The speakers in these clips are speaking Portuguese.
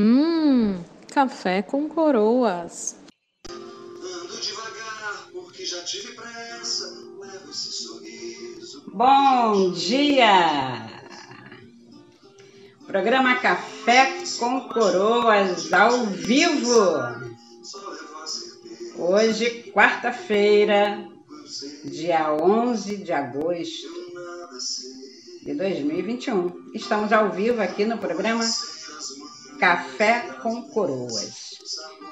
Hum, café com coroas. Ando devagar porque já tive pressa. Levo esse sorriso. Bom dia! Programa Café com Coroas ao vivo. Só levo a certeza. Hoje, quarta-feira, dia 11 de agosto de 2021. Estamos ao vivo aqui no programa Café com Coroas.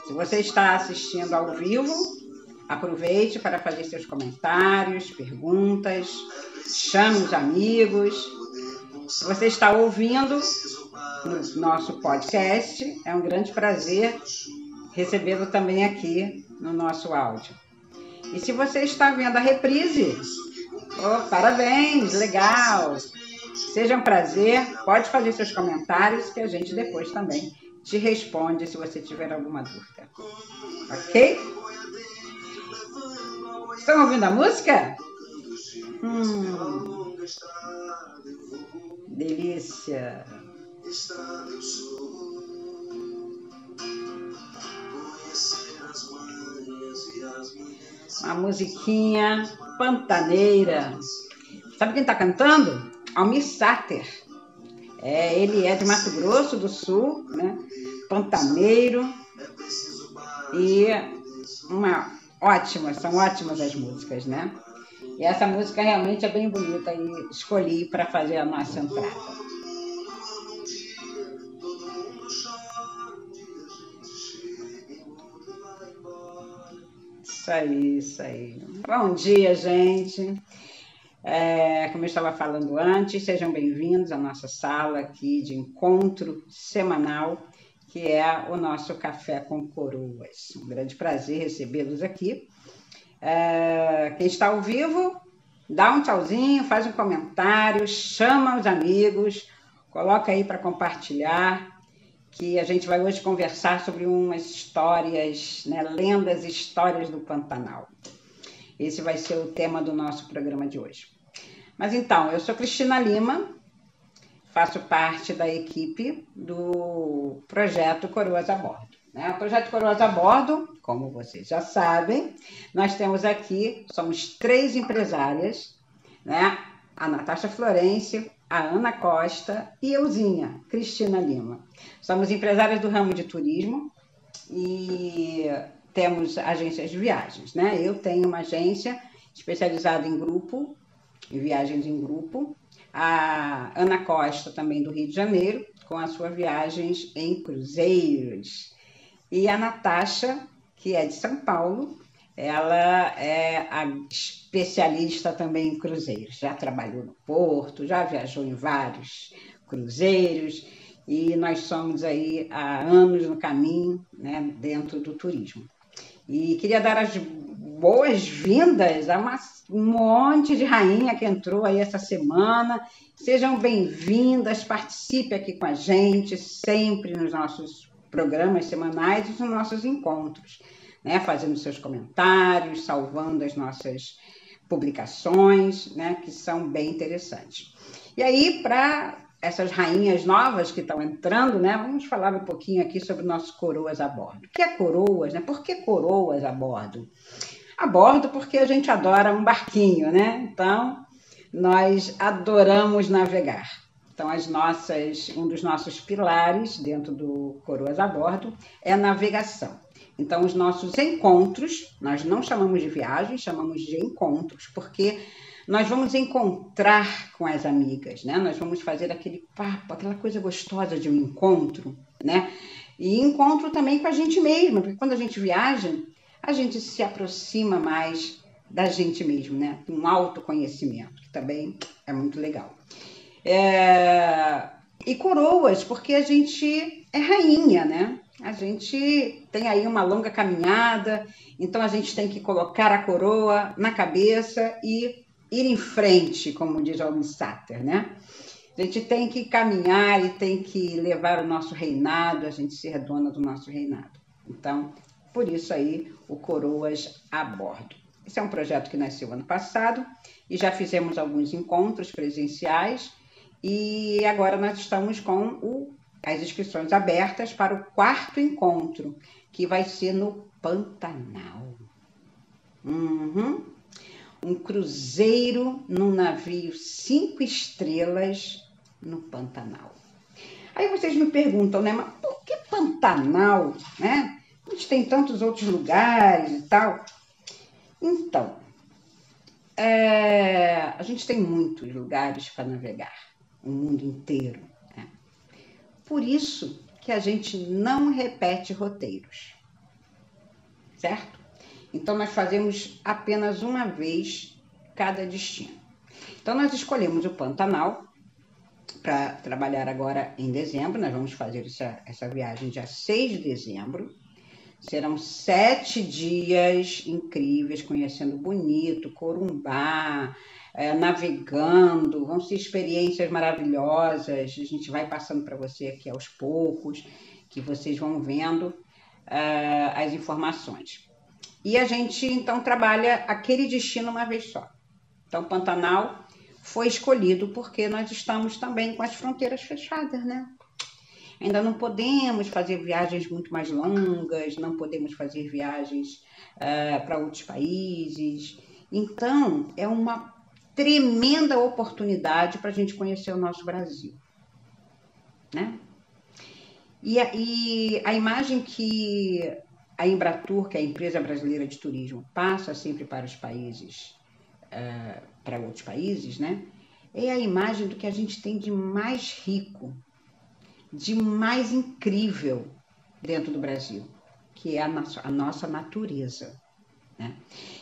Se você está assistindo ao vivo, aproveite para fazer seus comentários, perguntas, chame os amigos. Se você está ouvindo no nosso podcast, é um grande prazer recebê-lo também aqui no nosso áudio. E se você está vendo a reprise, oh, parabéns, legal! Seja um prazer, pode fazer seus comentários que a gente depois também te responde se você tiver alguma dúvida. Ok? Estão ouvindo a música? Hum, delícia! Uma musiquinha pantaneira. Sabe quem está cantando? Almir Sater. É, ele é de Mato Grosso do Sul, né? Pantaneiro. E uma ótima, são ótimas as músicas, né? E essa música realmente é bem bonita e escolhi para fazer a nossa entrada. Isso aí, isso aí. Bom dia, gente. É, como eu estava falando antes, sejam bem-vindos à nossa sala aqui de encontro semanal, que é o nosso Café com Coroas. Um grande prazer recebê-los aqui. É, quem está ao vivo, dá um tchauzinho, faz um comentário, chama os amigos, coloca aí para compartilhar, que a gente vai hoje conversar sobre umas histórias, né, lendas e histórias do Pantanal. Esse vai ser o tema do nosso programa de hoje. Mas então, eu sou Cristina Lima, faço parte da equipe do projeto Coroas a Bordo. Né? O projeto Coroas a Bordo, como vocês já sabem, nós temos aqui, somos três empresárias, né? a Natasha Florencio, a Ana Costa e euzinha, Cristina Lima. Somos empresárias do ramo de turismo e temos agências de viagens. Né? Eu tenho uma agência especializada em grupo, em viagens em grupo. A Ana Costa, também do Rio de Janeiro, com as suas viagens em cruzeiros. E a Natasha, que é de São Paulo, ela é especialista também em cruzeiros. Já trabalhou no Porto, já viajou em vários cruzeiros e nós somos aí há anos no caminho, né, dentro do turismo. E queria dar as boas-vindas a uma, um monte de rainha que entrou aí essa semana. Sejam bem-vindas, participe aqui com a gente, sempre nos nossos programas semanais e nos nossos encontros, né? Fazendo seus comentários, salvando as nossas publicações, né? Que são bem interessantes. E aí, para essas rainhas novas que estão entrando, né? Vamos falar um pouquinho aqui sobre nossos coroas a bordo. O que é coroas, né? Por que coroas a bordo? A bordo porque a gente adora um barquinho, né? Então, nós adoramos navegar. Então, as nossas, um dos nossos pilares dentro do Coroas a Bordo é a navegação. Então, os nossos encontros, nós não chamamos de viagem, chamamos de encontros, porque nós vamos encontrar com as amigas, né? Nós vamos fazer aquele papo, aquela coisa gostosa de um encontro, né? E encontro também com a gente mesma, porque quando a gente viaja, a gente se aproxima mais da gente mesmo, né? Um autoconhecimento, que também é muito legal. É... E coroas, porque a gente é rainha, né? A gente tem aí uma longa caminhada, então a gente tem que colocar a coroa na cabeça e ir em frente, como diz Almir Sater, né? A gente tem que caminhar e tem que levar o nosso reinado, a gente ser dona do nosso reinado. Então, por isso aí, o Coroas a Bordo. Esse é um projeto que nasceu ano passado e já fizemos alguns encontros presenciais e agora nós estamos com o as inscrições abertas para o quarto encontro, que vai ser no Pantanal. Uhum. Um cruzeiro num navio cinco estrelas no Pantanal. Aí vocês me perguntam, né? Mas por que Pantanal, né? Tem tantos outros lugares e tal. Então, é, a gente tem muitos lugares para navegar, o mundo inteiro. Né? Por isso que a gente não repete roteiros, certo? Então, nós fazemos apenas uma vez cada destino. Então, nós escolhemos o Pantanal para trabalhar agora em dezembro. Nós vamos fazer essa, essa viagem dia 6 de dezembro. Serão sete dias incríveis, conhecendo Bonito, Corumbá, é, navegando. Vão ser experiências maravilhosas. A gente vai passando para você aqui aos poucos, que vocês vão vendo uh, as informações. E a gente então trabalha aquele destino uma vez só. Então, Pantanal foi escolhido porque nós estamos também com as fronteiras fechadas, né? Ainda não podemos fazer viagens muito mais longas, não podemos fazer viagens uh, para outros países. Então, é uma tremenda oportunidade para a gente conhecer o nosso Brasil. Né? E a, e a imagem que a Embratur, que é a empresa brasileira de turismo, passa sempre para os países, uh, para outros países, né? É a imagem do que a gente tem de mais rico de mais incrível dentro do Brasil, que é a nossa, a nossa natureza. Né?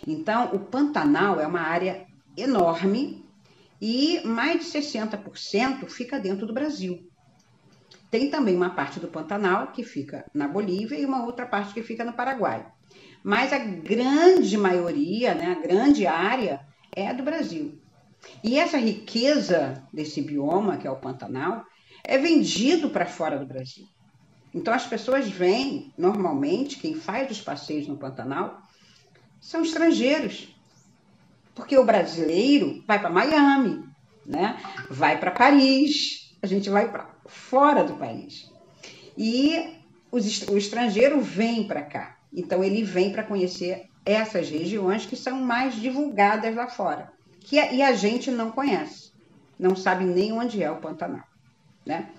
Então, o Pantanal é uma área enorme e mais de 60% fica dentro do Brasil. Tem também uma parte do Pantanal que fica na Bolívia e uma outra parte que fica no Paraguai. Mas a grande maioria, né, a grande área, é do Brasil. E essa riqueza desse bioma, que é o Pantanal, é vendido para fora do Brasil. Então as pessoas vêm, normalmente, quem faz os passeios no Pantanal são estrangeiros. Porque o brasileiro vai para Miami, né? vai para Paris, a gente vai para fora do país. E os, o estrangeiro vem para cá. Então ele vem para conhecer essas regiões que são mais divulgadas lá fora. Que, e a gente não conhece, não sabe nem onde é o Pantanal né?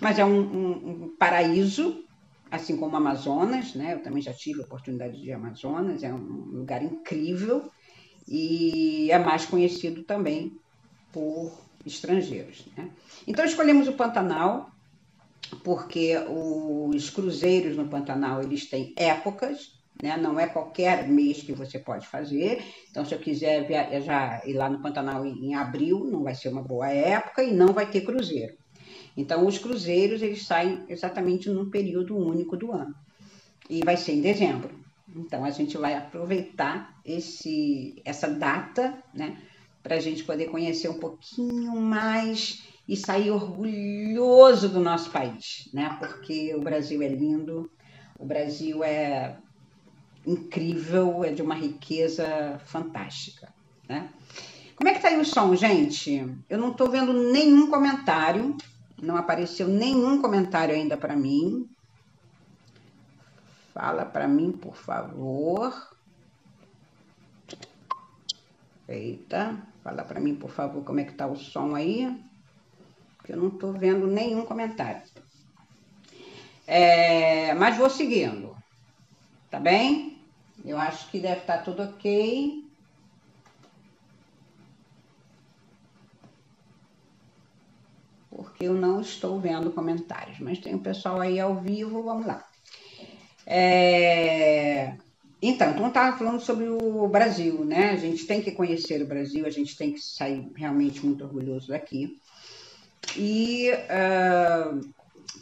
Mas é um, um, um paraíso, assim como Amazonas, né? Eu também já tive a oportunidade de Amazonas, é um lugar incrível e é mais conhecido também por estrangeiros, né? Então escolhemos o Pantanal porque os cruzeiros no Pantanal eles têm épocas, né? Não é qualquer mês que você pode fazer. Então, se eu quiser viajar ir lá no Pantanal em abril, não vai ser uma boa época e não vai ter cruzeiro. Então, os cruzeiros eles saem exatamente num período único do ano e vai ser em dezembro. Então, a gente vai aproveitar esse, essa data, né, para a gente poder conhecer um pouquinho mais e sair orgulhoso do nosso país, né? Porque o Brasil é lindo, o Brasil é incrível, é de uma riqueza fantástica, né? Como é que tá aí o som, gente? Eu não estou vendo nenhum comentário. Não apareceu nenhum comentário ainda para mim. Fala para mim, por favor. Eita, fala para mim, por favor, como é que tá o som aí? Porque eu não estou vendo nenhum comentário. É, mas vou seguindo, tá bem? Eu acho que deve estar tá tudo ok. Eu não estou vendo comentários, mas tem o um pessoal aí ao vivo, vamos lá. É... Então, então estava falando sobre o Brasil, né? A gente tem que conhecer o Brasil, a gente tem que sair realmente muito orgulhoso daqui. E uh,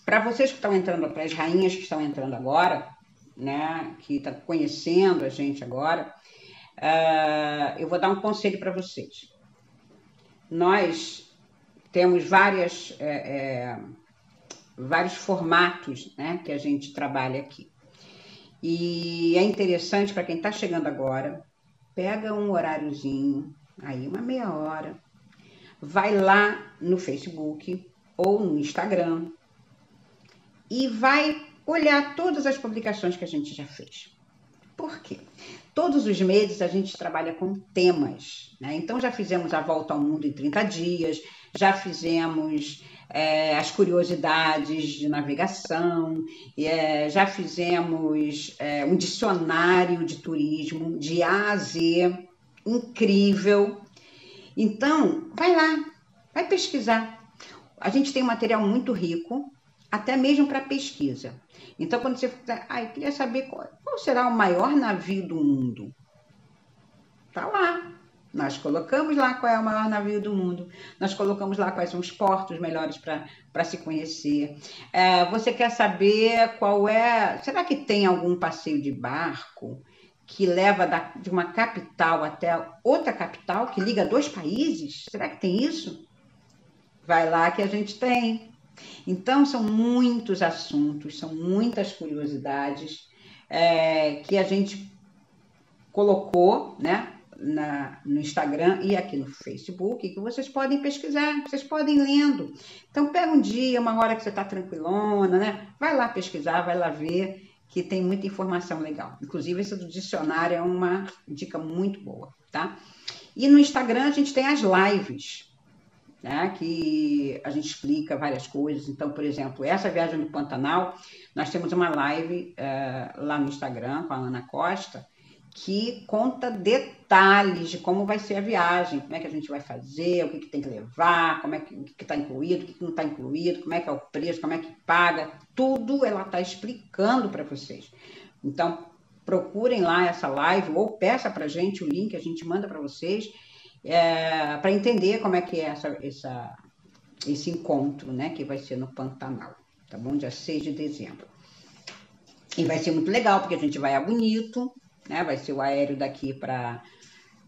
para vocês que estão entrando, para as rainhas que estão entrando agora, né? Que estão tá conhecendo a gente agora, uh, eu vou dar um conselho para vocês. Nós temos várias, é, é, vários formatos né, que a gente trabalha aqui. E é interessante para quem está chegando agora, pega um horáriozinho, aí uma meia hora, vai lá no Facebook ou no Instagram e vai olhar todas as publicações que a gente já fez. Por quê? Todos os meses a gente trabalha com temas, né? Então já fizemos a volta ao mundo em 30 dias, já fizemos é, as curiosidades de navegação, é, já fizemos é, um dicionário de turismo de A a Z, incrível. Então, vai lá, vai pesquisar. A gente tem um material muito rico, até mesmo para pesquisa. Então, quando você fala, ah, eu queria saber qual, qual será o maior navio do mundo. Está lá. Nós colocamos lá qual é o maior navio do mundo. Nós colocamos lá quais são os portos melhores para se conhecer. É, você quer saber qual é. Será que tem algum passeio de barco que leva da, de uma capital até outra capital, que liga dois países? Será que tem isso? Vai lá que a gente tem. Então, são muitos assuntos, são muitas curiosidades é, que a gente colocou né, na, no Instagram e aqui no Facebook, que vocês podem pesquisar, vocês podem lendo. Então, pega um dia, uma hora que você está tranquilona, né? Vai lá pesquisar, vai lá ver, que tem muita informação legal. Inclusive, esse do dicionário é uma dica muito boa, tá? E no Instagram a gente tem as lives né, que a gente explica várias coisas. Então, por exemplo, essa viagem do Pantanal, nós temos uma live uh, lá no Instagram com a Ana Costa, que conta detalhes de como vai ser a viagem, como é que a gente vai fazer, o que, que tem que levar, como é que está incluído, o que, que não está incluído, como é que é o preço, como é que paga, tudo ela está explicando para vocês. Então, procurem lá essa live ou peça para a gente o link, a gente manda para vocês é, para entender como é que é essa, essa, esse encontro, né, que vai ser no Pantanal, tá bom? Dia 6 de dezembro. E vai ser muito legal, porque a gente vai a Bonito, né, vai ser o aéreo daqui para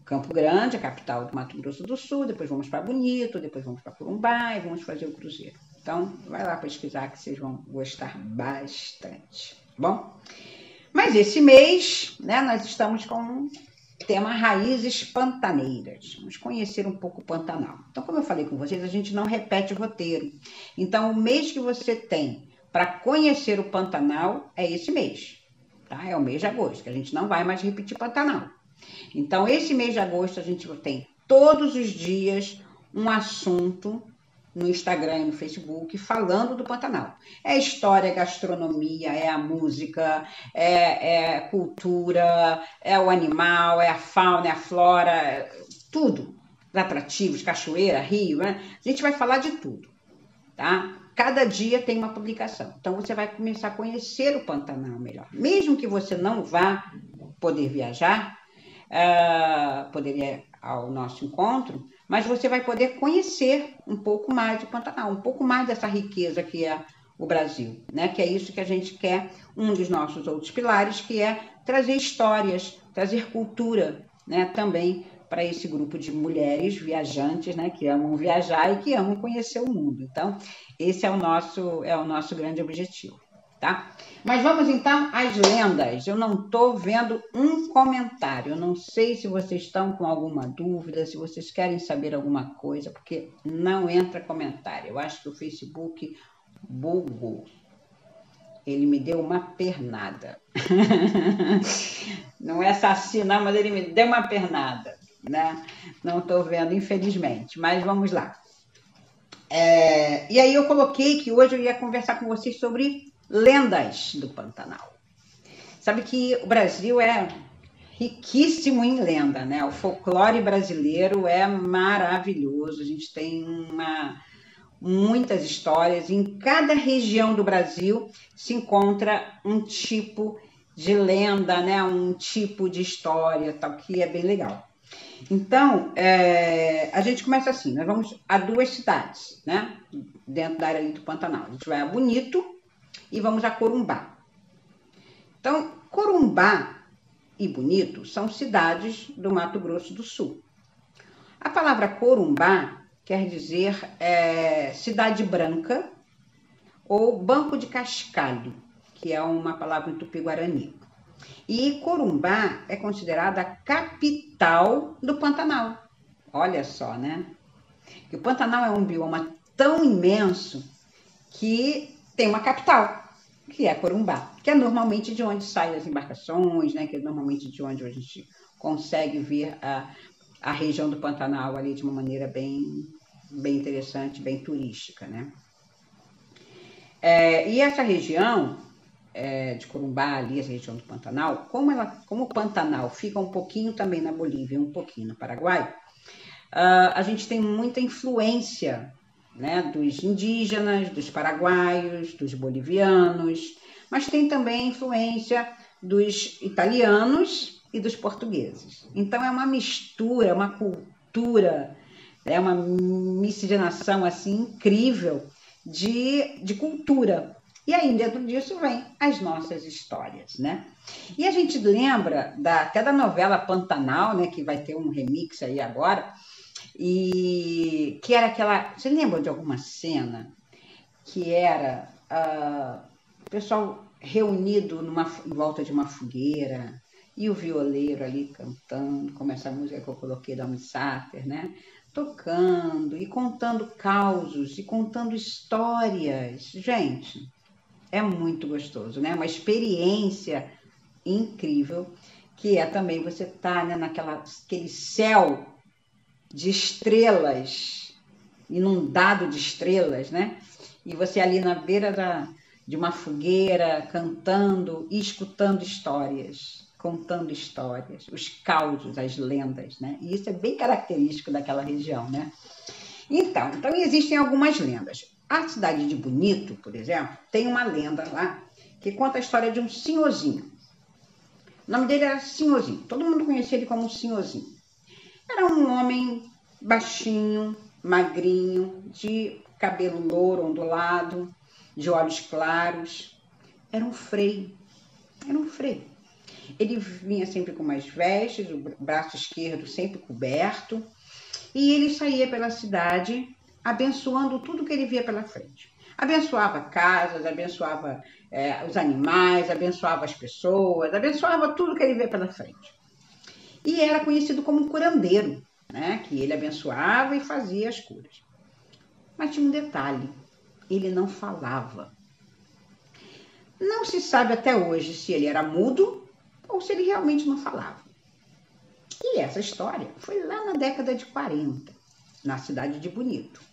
Campo Grande, a capital do Mato Grosso do Sul, depois vamos para Bonito, depois vamos para Corumbá e vamos fazer o cruzeiro. Então, vai lá pesquisar que vocês vão gostar bastante, tá bom? Mas esse mês, né, nós estamos com tema Raízes Pantaneiras. Vamos conhecer um pouco o Pantanal. Então, como eu falei com vocês, a gente não repete o roteiro. Então, o mês que você tem para conhecer o Pantanal é esse mês, tá? É o mês de agosto, que a gente não vai mais repetir Pantanal. Então, esse mês de agosto a gente tem todos os dias um assunto no Instagram e no Facebook falando do Pantanal. É história, é gastronomia, é a música, é, é cultura, é o animal, é a fauna, é a flora, é tudo. Atrativos, cachoeira, rio, né? A gente vai falar de tudo, tá? Cada dia tem uma publicação. Então você vai começar a conhecer o Pantanal melhor. Mesmo que você não vá poder viajar, uh, poderia ao nosso encontro, mas você vai poder conhecer um pouco mais do Pantanal, um pouco mais dessa riqueza que é o Brasil, né? Que é isso que a gente quer, um dos nossos outros pilares, que é trazer histórias, trazer cultura, né? Também para esse grupo de mulheres viajantes, né? Que amam viajar e que amam conhecer o mundo. Então, esse é o nosso é o nosso grande objetivo tá? Mas vamos então às lendas. Eu não estou vendo um comentário. Eu não sei se vocês estão com alguma dúvida, se vocês querem saber alguma coisa, porque não entra comentário. Eu acho que o Facebook bugou. Ele me deu uma pernada. não é assassino, não, mas ele me deu uma pernada. Né? Não estou vendo, infelizmente. Mas vamos lá. É, e aí eu coloquei que hoje eu ia conversar com vocês sobre lendas do Pantanal. Sabe que o Brasil é riquíssimo em lenda, né? O folclore brasileiro é maravilhoso. A gente tem uma, muitas histórias. Em cada região do Brasil se encontra um tipo de lenda, né? Um tipo de história, tal que é bem legal. Então, é, a gente começa assim, nós vamos a duas cidades, né? Dentro da área do Pantanal. A gente vai a Bonito, e vamos a Corumbá. Então, Corumbá e Bonito são cidades do Mato Grosso do Sul. A palavra Corumbá quer dizer é, cidade branca ou banco de cascalho, que é uma palavra em tupi-guarani. E Corumbá é considerada a capital do Pantanal. Olha só, né? Que o Pantanal é um bioma tão imenso que tem uma capital. que é Corumbá, que é normalmente de onde saem as embarcações, né? que é normalmente de onde a gente consegue ver a, a região do Pantanal ali de uma maneira bem, bem interessante, bem turística. Né? É, e essa região é, de Corumbá, ali, essa região do Pantanal, como, ela, como o Pantanal fica um pouquinho também na Bolívia, um pouquinho no Paraguai, uh, a gente tem muita influência né, dos indígenas, dos paraguaios, dos bolivianos, mas tem também influência dos italianos e dos portugueses. Então é uma mistura, é uma cultura, é uma miscigenação assim incrível de, de cultura. E aí, dentro disso, vem as nossas histórias, né? E a gente lembra da, até da novela Pantanal, né? Que vai ter um remix aí agora. E que era aquela. Você lembra de alguma cena que era uh, o pessoal reunido numa, em volta de uma fogueira e o violeiro ali cantando, como essa música que eu coloquei da Sater, né? Tocando e contando causos e contando histórias. Gente, é muito gostoso, né? Uma experiência incrível que é também você tá, né, naquela aquele céu de estrelas, inundado de estrelas, né? E você ali na beira da, de uma fogueira, cantando e escutando histórias, contando histórias, os causos, as lendas, né? E isso é bem característico daquela região, né? Então, então existem algumas lendas. A cidade de Bonito, por exemplo, tem uma lenda lá que conta a história de um senhorzinho. O nome dele era Senhorzinho. Todo mundo conhecia ele como Senhorzinho. Era um homem baixinho, magrinho, de cabelo louro, ondulado, de olhos claros. Era um freio. Era um freio. Ele vinha sempre com mais vestes, o braço esquerdo sempre coberto, e ele saía pela cidade abençoando tudo que ele via pela frente. Abençoava casas, abençoava é, os animais, abençoava as pessoas, abençoava tudo que ele via pela frente. E era conhecido como curandeiro, né? que ele abençoava e fazia as curas. Mas tinha um detalhe: ele não falava. Não se sabe até hoje se ele era mudo ou se ele realmente não falava. E essa história foi lá na década de 40, na cidade de Bonito.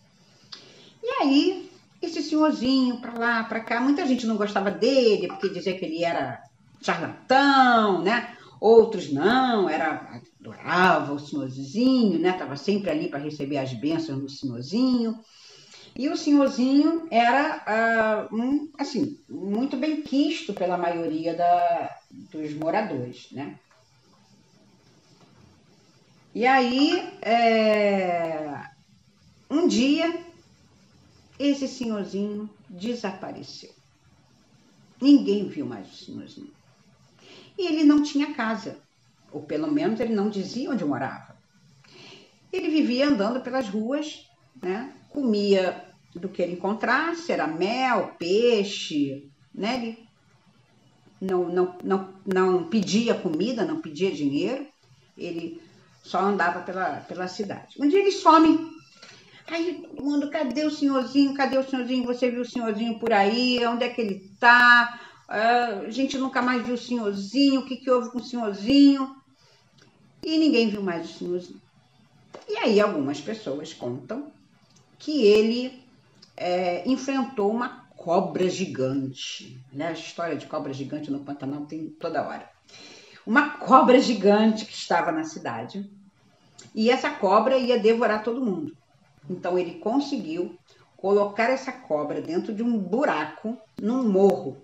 E aí, esse senhorzinho para lá, para cá, muita gente não gostava dele, porque dizia que ele era charlatão, né? Outros não, era adorava o senhorzinho, né? Tava sempre ali para receber as bênçãos do senhorzinho. E o senhorzinho era, uh, um, assim, muito bem quisto pela maioria da, dos moradores, né? E aí, é, um dia, esse senhorzinho desapareceu. Ninguém viu mais o senhorzinho. E ele não tinha casa, ou pelo menos ele não dizia onde morava. Ele vivia andando pelas ruas, né? comia do que ele encontrasse, era mel, peixe, né? Ele não, não, não, não pedia comida, não pedia dinheiro, ele só andava pela, pela cidade. Um dia ele some. Aí todo mundo, cadê o senhorzinho? Cadê o senhorzinho? Você viu o senhorzinho por aí? Onde é que ele tá? Uh, a gente nunca mais viu o senhorzinho. O que, que houve com o senhorzinho? E ninguém viu mais o senhorzinho. E aí algumas pessoas contam que ele é, enfrentou uma cobra gigante. Né? A história de cobra gigante no Pantanal tem toda hora. Uma cobra gigante que estava na cidade. E essa cobra ia devorar todo mundo. Então ele conseguiu colocar essa cobra dentro de um buraco num morro.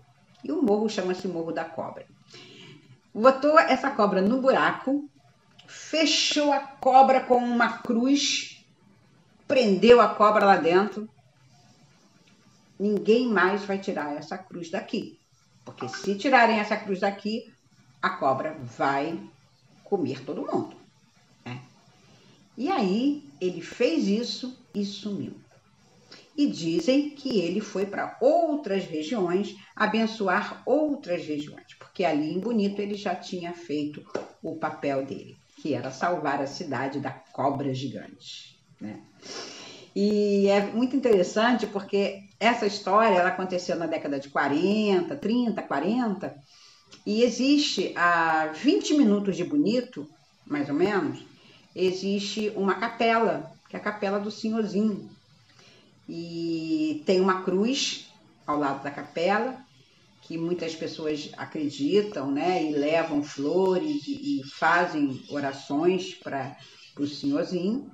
E o morro chama-se Morro da Cobra. Botou essa cobra no buraco, fechou a cobra com uma cruz, prendeu a cobra lá dentro ninguém mais vai tirar essa cruz daqui. Porque se tirarem essa cruz daqui, a cobra vai comer todo mundo. Né? E aí ele fez isso e sumiu. E dizem que ele foi para outras regiões abençoar outras regiões, porque ali em Bonito ele já tinha feito o papel dele, que era salvar a cidade da cobra gigante. Né? E é muito interessante porque essa história ela aconteceu na década de 40, 30, 40, e existe a 20 minutos de Bonito, mais ou menos, existe uma capela, que é a capela do Senhorzinho. E tem uma cruz ao lado da capela, que muitas pessoas acreditam, né, e levam flores e, e fazem orações para o Senhorzinho.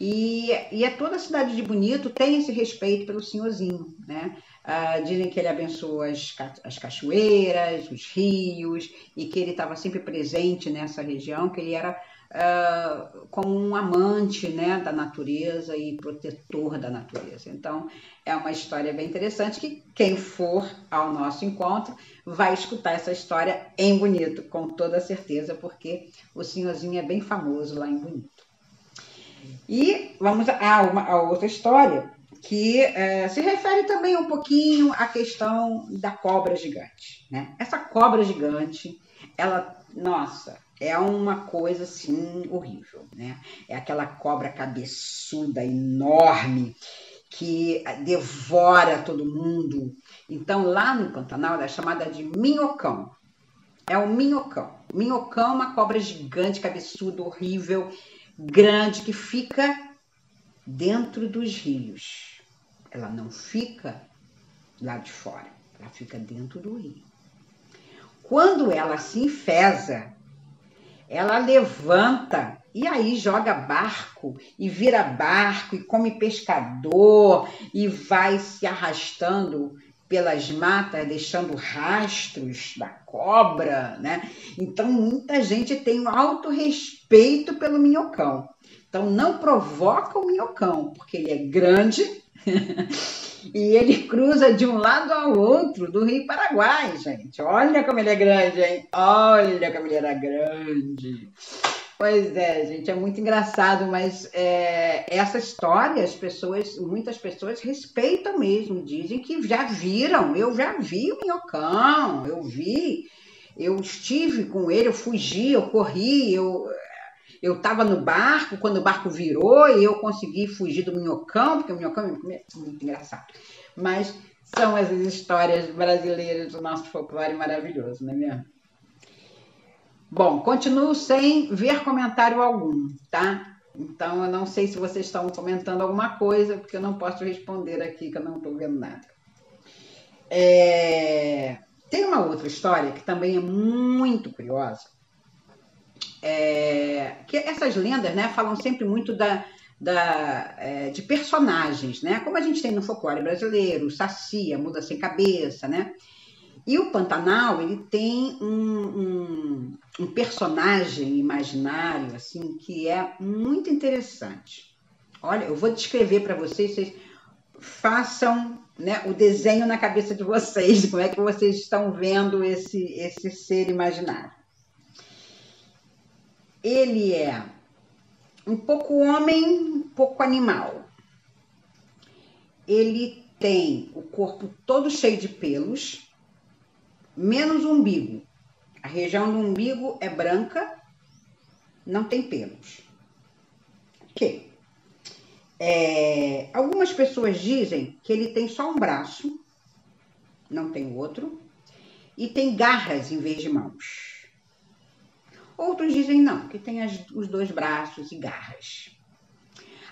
E, e é toda a cidade de Bonito tem esse respeito pelo Senhorzinho, né? Ah, dizem que ele abençoa as, as cachoeiras, os rios, e que ele estava sempre presente nessa região, que ele era uh, como um amante né, da natureza e protetor da natureza. Então, é uma história bem interessante que quem for ao nosso encontro vai escutar essa história em Bonito, com toda certeza, porque o senhorzinho é bem famoso lá em Bonito. E vamos a, uma, a outra história que é, se refere também um pouquinho à questão da cobra gigante. Né? Essa cobra gigante, ela, nossa, é uma coisa assim horrível, né? É aquela cobra cabeçuda, enorme, que devora todo mundo. Então, lá no Pantanal, ela é chamada de minhocão. É o minhocão. Minhocão é uma cobra gigante, cabeçuda, horrível, grande, que fica dentro dos rios. Ela não fica lá de fora, ela fica dentro do rio. Quando ela se enfesa, ela levanta e aí joga barco e vira barco e come pescador e vai se arrastando pelas matas, deixando rastros da cobra, né? Então muita gente tem um alto respeito pelo minhocão. Então não provoca o minhocão, porque ele é grande e ele cruza de um lado ao outro do Rio Paraguai, gente. Olha como ele é grande, hein? Olha como ele era grande. Pois é, gente, é muito engraçado, mas é, essa história, as pessoas, muitas pessoas respeitam mesmo, dizem que já viram, eu já vi o minhocão, eu vi, eu estive com ele, eu fugi, eu corri, eu eu estava no barco, quando o barco virou e eu consegui fugir do minhocão, porque o minhocão comia. Muito engraçado. Mas são essas histórias brasileiras do nosso folclore maravilhoso, não é mesmo? Bom, continuo sem ver comentário algum, tá? Então eu não sei se vocês estão comentando alguma coisa, porque eu não posso responder aqui, que eu não estou vendo nada. É... Tem uma outra história que também é muito curiosa, é, que essas lendas né, falam sempre muito da, da, é, de personagens, né? Como a gente tem no folclore brasileiro, o Saci, a Muda Sem Cabeça, né? E o Pantanal, ele tem um, um, um personagem imaginário, assim, que é muito interessante. Olha, eu vou descrever para vocês, vocês façam né, o desenho na cabeça de vocês, como é que vocês estão vendo esse, esse ser imaginário ele é um pouco homem, um pouco animal. Ele tem o corpo todo cheio de pelos, menos o umbigo. A região do umbigo é branca, não tem pelos. Ok. É, algumas pessoas dizem que ele tem só um braço, não tem outro, e tem garras em vez de mãos. Outros dizem não, que tem as, os dois braços e garras.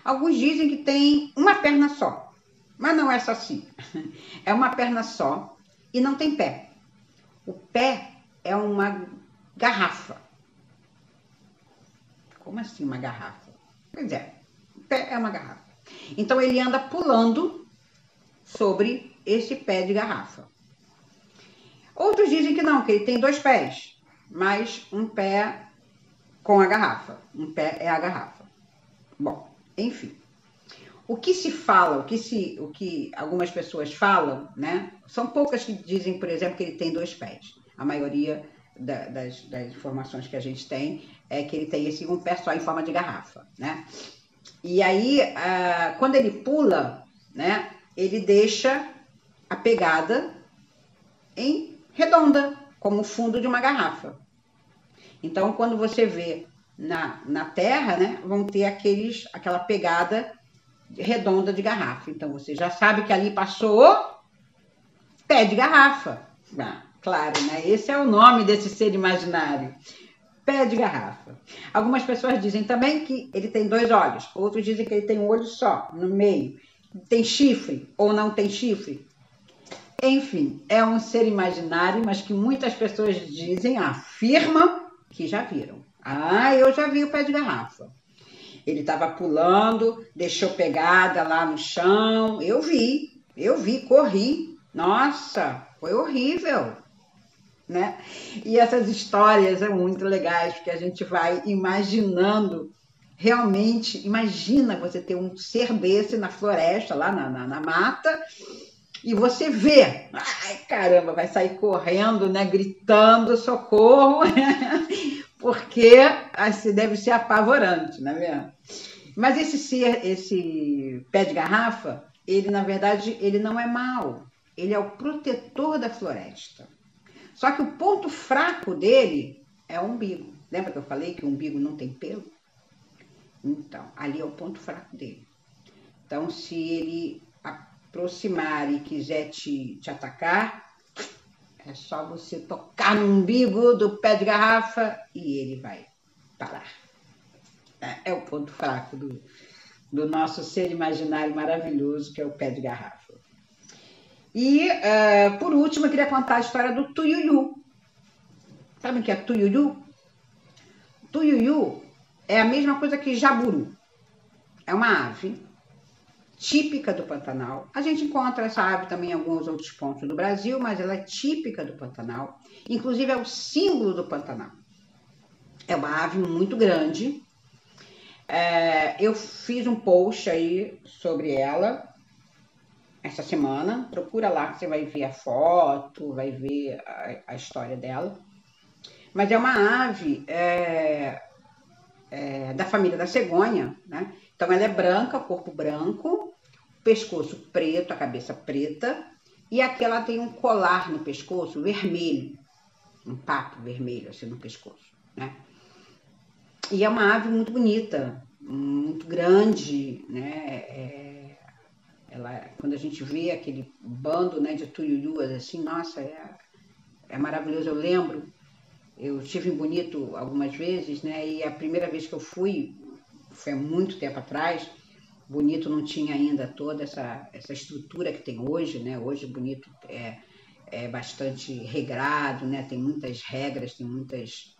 Alguns dizem que tem uma perna só, mas não é só assim. É uma perna só e não tem pé. O pé é uma garrafa. Como assim uma garrafa? Pois é, o pé é uma garrafa. Então ele anda pulando sobre esse pé de garrafa. Outros dizem que não, que ele tem dois pés mais um pé com a garrafa. Um pé é a garrafa. Bom, enfim. O que se fala, o que, se, o que algumas pessoas falam, né? São poucas que dizem, por exemplo, que ele tem dois pés. A maioria da, das, das, informações que a gente tem é que ele tem esse um pé só em forma de garrafa, né? E aí, ah, quando ele pula, né? Ele deixa a pegada em redonda, como o fundo de uma garrafa. Então, quando você vê na, na terra, né, vão ter aqueles, aquela pegada redonda de garrafa. Então você já sabe que ali passou pé de garrafa. Ah, claro, né? Esse é o nome desse ser imaginário. Pé de garrafa. Algumas pessoas dizem também que ele tem dois olhos, outros dizem que ele tem um olho só, no meio. Tem chifre ou não tem chifre. Enfim, é um ser imaginário, mas que muitas pessoas dizem, afirmam que já viram. Ah, eu já vi o pé de garrafa. Ele estava pulando, deixou pegada lá no chão. Eu vi, eu vi, corri. Nossa, foi horrível. Né? E essas histórias são muito legais, porque a gente vai imaginando realmente. Imagina você ter um ser desse na floresta, lá na, na, na mata, e você vê, ai caramba, vai sair correndo, né, gritando socorro, porque assim, deve ser apavorante, não é mesmo? Mas esse ser, esse pé de garrafa, ele na verdade ele não é mau, ele é o protetor da floresta. Só que o ponto fraco dele é o umbigo. Lembra que eu falei que o umbigo não tem pelo? Então, ali é o ponto fraco dele. Então, se ele aproximar e quiser te, te atacar, é só você tocar no umbigo do pé de garrafa e ele vai parar. É, é o ponto fraco do, do nosso ser imaginário maravilhoso, que é o pé de garrafa. E, uh, por último, eu queria contar a história do tuiuiu. Sabe o que é tuiuiu? Tuiuiu é a mesma coisa que jaburu. É uma ave típica do Pantanal. A gente encontra essa ave também em alguns outros pontos do Brasil, mas ela é típica do Pantanal. Inclusive é o símbolo do Pantanal. É uma ave muito grande. É, eu fiz um post aí sobre ela essa semana. Procura lá você vai ver a foto, vai ver a, a história dela. Mas é uma ave é, é, da família da cegonha, né? Então ela é branca, corpo branco, pescoço preto, a cabeça preta, e aqui ela tem um colar no pescoço vermelho, um papo vermelho assim no pescoço, né? E é uma ave muito bonita, muito grande, né? É, ela, quando a gente vê aquele bando né, de tuiuiuas assim, nossa, é, é maravilhoso. Eu lembro, eu estive em Bonito algumas vezes, né? E a primeira vez que eu fui, foi há muito tempo atrás, Bonito não tinha ainda toda essa, essa estrutura que tem hoje, né? Hoje Bonito é, é bastante regrado, né? Tem muitas regras, tem muitas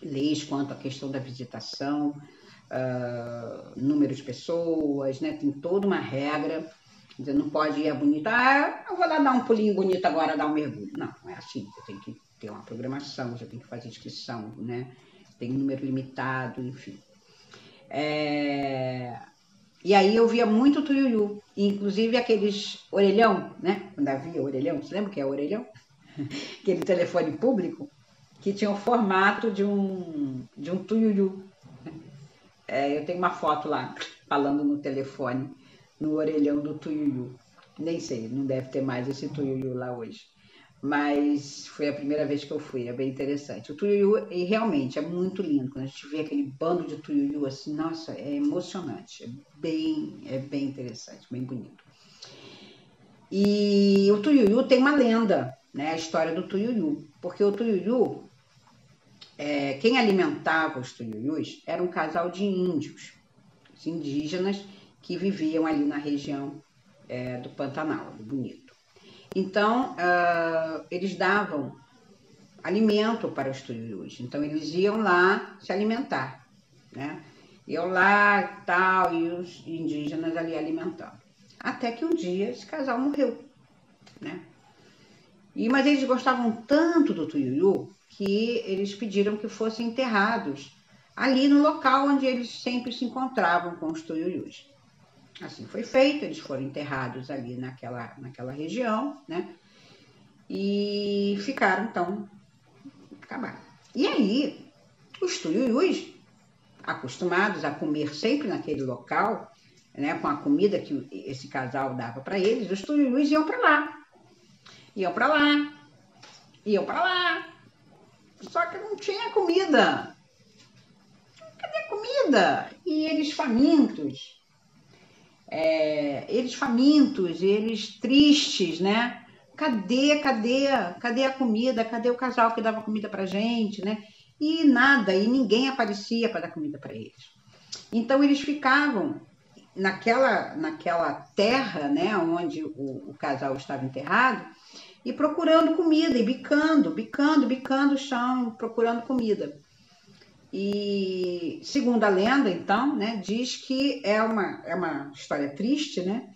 leis quanto à questão da visitação, uh, número de pessoas, né? Tem toda uma regra. Você não pode ir a Bonito, ah, eu vou lá dar um pulinho bonito agora, dar um mergulho. Não, não é assim. Você tem que ter uma programação, você tem que fazer inscrição, né? Tem um número limitado, enfim. É... E aí eu via muito tuiuiu, inclusive aqueles orelhão, né? Quando havia orelhão, você lembra o que é orelhão? Aquele telefone público que tinha o formato de um, de um tuiuiu. É, eu tenho uma foto lá, falando no telefone, no orelhão do tuiuiu. Nem sei, não deve ter mais esse tuiuiu lá hoje mas foi a primeira vez que eu fui, é bem interessante. O tuiuiu, e realmente, é muito lindo. Quando a gente vê aquele bando de tuiuiu assim, nossa, é emocionante, é bem, é bem interessante, bem bonito. E o tuiuiu tem uma lenda, né, a história do tuiuiu, porque o tuiuiu, é, quem alimentava os tuiuius era um casal de índios, indígenas que viviam ali na região é, do Pantanal, do Bonito. Então, uh, eles davam alimento para os tuiuius. Então, eles iam lá se alimentar, né? Iam lá tal, e os indígenas ali alimentando. Até que um dia esse casal morreu, né? E, mas eles gostavam tanto do tuiuiu que eles pediram que fossem enterrados ali no local onde eles sempre se encontravam com os tuiuius. Assim foi feito, eles foram enterrados ali naquela, naquela região, né? E ficaram, então, acabaram. E aí, os tuiuius, acostumados a comer sempre naquele local, né, com a comida que esse casal dava para eles, os tuiuius iam para lá. Iam para lá, iam para lá. Só que não tinha comida. Cadê a comida? E eles famintos, é, eles famintos, eles tristes, né? Cadê, cadê, cadê a comida? Cadê o casal que dava comida para gente, né? E nada, e ninguém aparecia para dar comida para eles. Então eles ficavam naquela, naquela terra, né, onde o, o casal estava enterrado, e procurando comida, e bicando, bicando, bicando o chão, procurando comida. E segundo a lenda, então, né, diz que é uma, é uma história triste, né?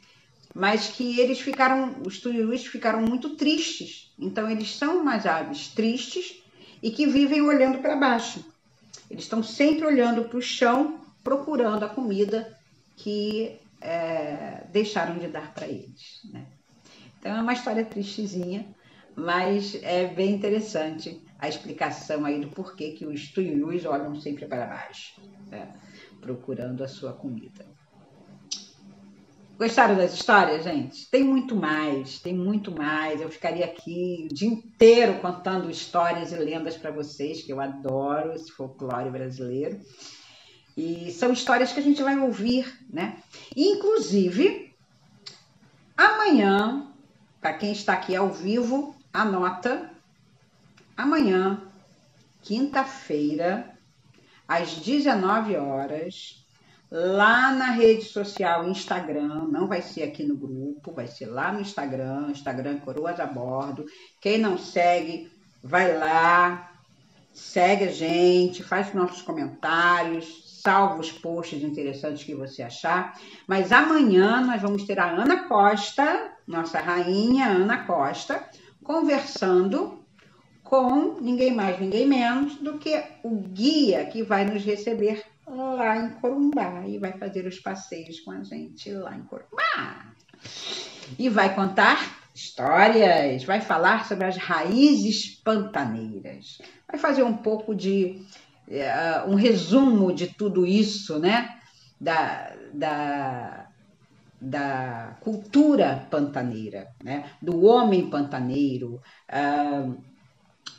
Mas que eles ficaram, os tuiuis ficaram muito tristes. Então, eles são umas aves tristes e que vivem olhando para baixo. Eles estão sempre olhando para o chão, procurando a comida que é, deixaram de dar para eles. Né? Então, é uma história tristezinha, mas é bem interessante a explicação aí do porquê que os tuius olham sempre para baixo, né? procurando a sua comida. Gostaram das histórias, gente? Tem muito mais, tem muito mais. Eu ficaria aqui o dia inteiro contando histórias e lendas para vocês, que eu adoro esse folclore brasileiro. E são histórias que a gente vai ouvir, né? Inclusive, amanhã, para quem está aqui ao vivo, anota amanhã, quinta-feira, às 19 horas, lá na rede social Instagram, não vai ser aqui no grupo, vai ser lá no Instagram, Instagram Coroas a Bordo. Quem não segue, vai lá, segue a gente, faz nossos comentários, salva os posts interessantes que você achar. Mas amanhã nós vamos ter a Ana Costa, nossa rainha Ana Costa, conversando com ninguém mais, ninguém menos do que o guia que vai nos receber lá em Corumbá e vai fazer os passeios com a gente lá em Corumbá. E vai contar histórias, vai falar sobre as raízes pantaneiras, vai fazer um pouco de uh, um resumo de tudo isso, né? Da, da, da cultura pantaneira, né? Do homem pantaneiro. Uh,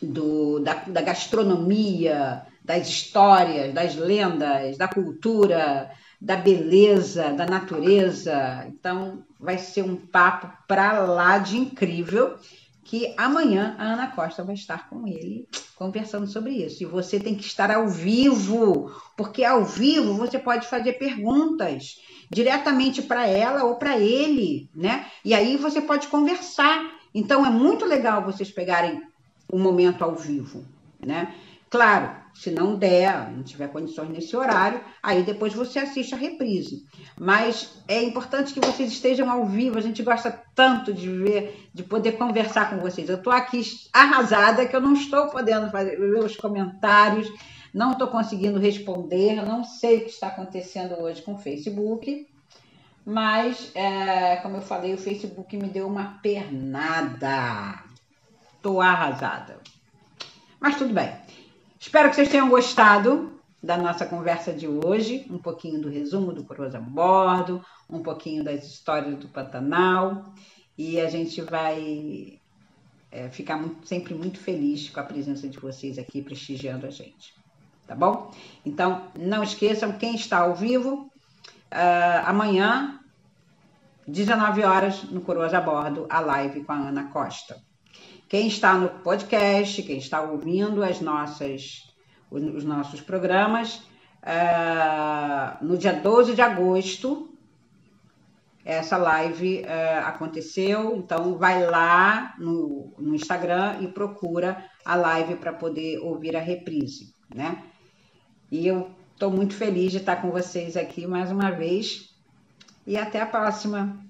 do, da, da gastronomia, das histórias, das lendas, da cultura, da beleza, da natureza. Então, vai ser um papo para lá de incrível que amanhã a Ana Costa vai estar com ele conversando sobre isso. E você tem que estar ao vivo, porque ao vivo você pode fazer perguntas diretamente para ela ou para ele, né? E aí você pode conversar. Então é muito legal vocês pegarem o momento ao vivo, né? Claro, se não der, não tiver condições nesse horário, aí depois você assiste a reprise. Mas é importante que vocês estejam ao vivo, a gente gosta tanto de ver, de poder conversar com vocês. Eu estou aqui arrasada que eu não estou podendo fazer os comentários, não estou conseguindo responder, não sei o que está acontecendo hoje com o Facebook. Mas, é, como eu falei, o Facebook me deu uma pernada. Estou arrasada. Mas tudo bem. Espero que vocês tenham gostado da nossa conversa de hoje, um pouquinho do resumo do Coroza Bordo, um pouquinho das histórias do Pantanal, e a gente vai é, ficar muito, sempre muito feliz com a presença de vocês aqui prestigiando a gente. Tá bom? Então, não esqueçam, quem está ao vivo, uh, amanhã, 19 horas, no Coroas a Bordo, a live com a Ana Costa. Quem está no podcast, quem está ouvindo as nossas, os nossos programas, uh, no dia 12 de agosto, essa live uh, aconteceu, então vai lá no, no Instagram e procura a live para poder ouvir a reprise, né? E eu estou muito feliz de estar com vocês aqui mais uma vez e até a próxima.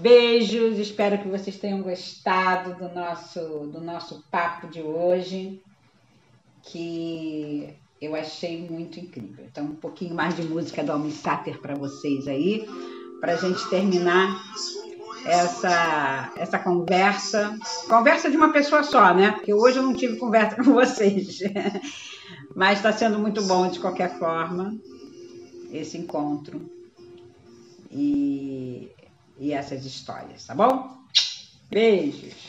Beijos, espero que vocês tenham gostado do nosso, do nosso papo de hoje, que eu achei muito incrível. Então, um pouquinho mais de música do Almi Sater para vocês aí, para a gente terminar essa, essa conversa. Conversa de uma pessoa só, né? Porque hoje eu não tive conversa com vocês. Mas está sendo muito bom de qualquer forma esse encontro. E e essas histórias, tá bom? Beijos!